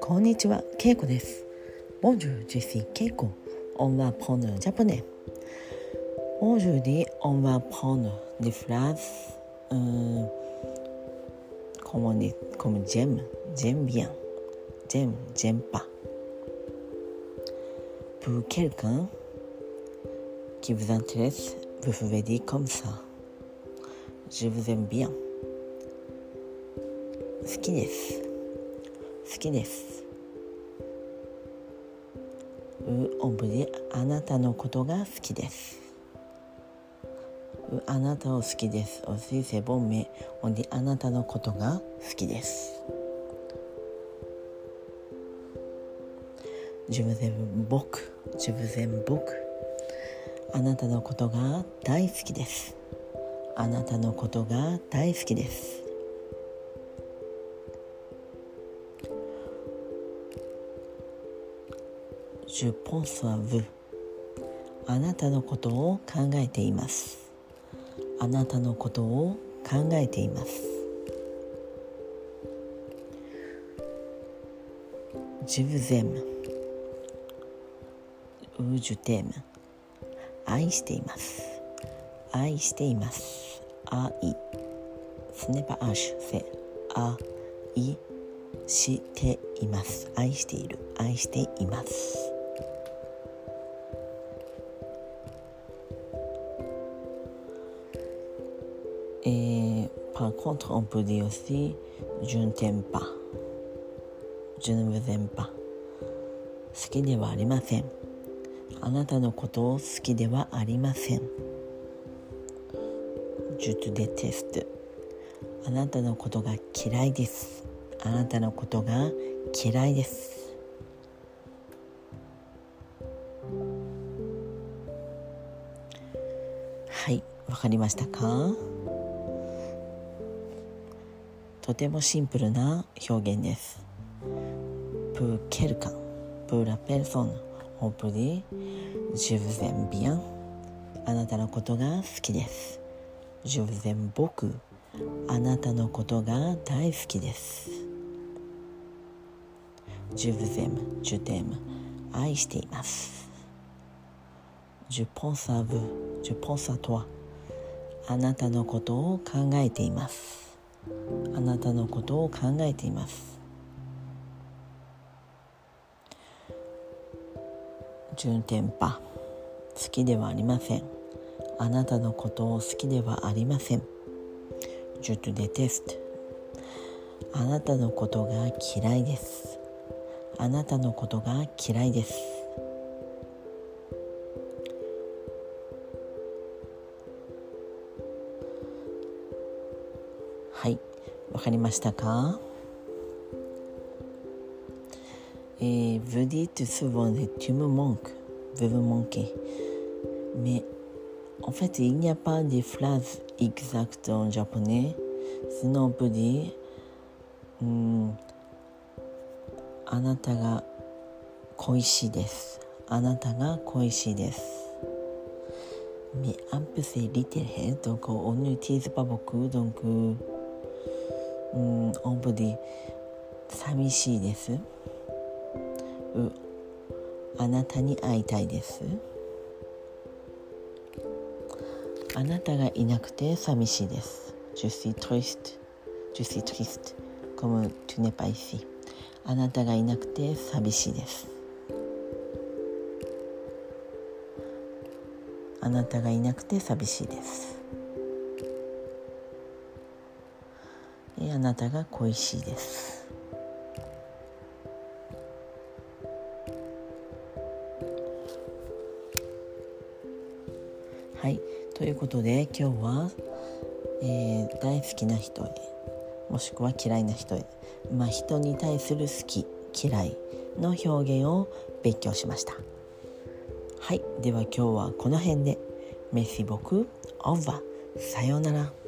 こんにちは、ケイコです。Bonjour, je suis Keiko. On va prendre le japonais. Aujourd'hui, on va prendre des phrases euh, comme, on dit, comme j'aime, j'aime bien, j'aime, j'aime pas. Pour quelqu'un qui vous intéresse, vous pouvez dire comme ça. Je vous aime bien. 好きです。好きです。うおぶりあなたのことが好きです。うあなたを好きです。おしせぼめおりあなたのことが好きです。自分全部僕自分全部僕あなたのことが大好きですあなたのことが大好きです。Je pense à vous. あなたのことを考えています。あなたのことを考えています。Je vous aime. je t'aime 愛しています。愛しています。愛。スネパアッシュセ愛しています。愛している。愛しています。Et par contre, on peut dire aussi je ne t'aime pas. Je ne vous aime pas. 好きではありません。あなたのことを好きではありません。Je te déteste あなたのことが嫌いです。あなたのことが嫌いです。はいわかりましたか？とてもシンプルな表現です。プーケルカ、プーラペルソン、オープリー、ジュブゼンビアン。あなたのことが好きです。ジュブゼン僕、あなたのことが大好きです。ジュブゼム、ジュテム、愛しています。ジュポンサブ、ジュポンサとは、あなたのことを考えています。あなたのことを考えています順天パ好きではありませんあなたのことを好きではありません。ちょっとストあなたのことが嫌いです。あなたのことが嫌いです。はい、わかりましたか？えー、ブディトゥスボンでトゥムモンク、ブブモンキー。En fait, il n'y a pas de phrase exacte en japonais. Sinon, on peut dire あなたが恋しいです。あなたが恋しいです。Mais un peu c'est littéraire, donc on n'utilise pas beaucoup, donc うんオブディ寂しいですうあなたに会いたいですあなたがいなくて寂しいです。Je suis triste. Je suis triste. Comme tu n'es pas ici. あなたがいなくて寂しいです。あなたがいなくて寂しいです。あなたが恋しいです。はい。ということで今日は、えー、大好きな人へもしくは嫌いな人へまあ人に対する好き嫌いの表現を勉強しました。はい。では今日はこの辺で。メッシボクオーバ。ーさようなら。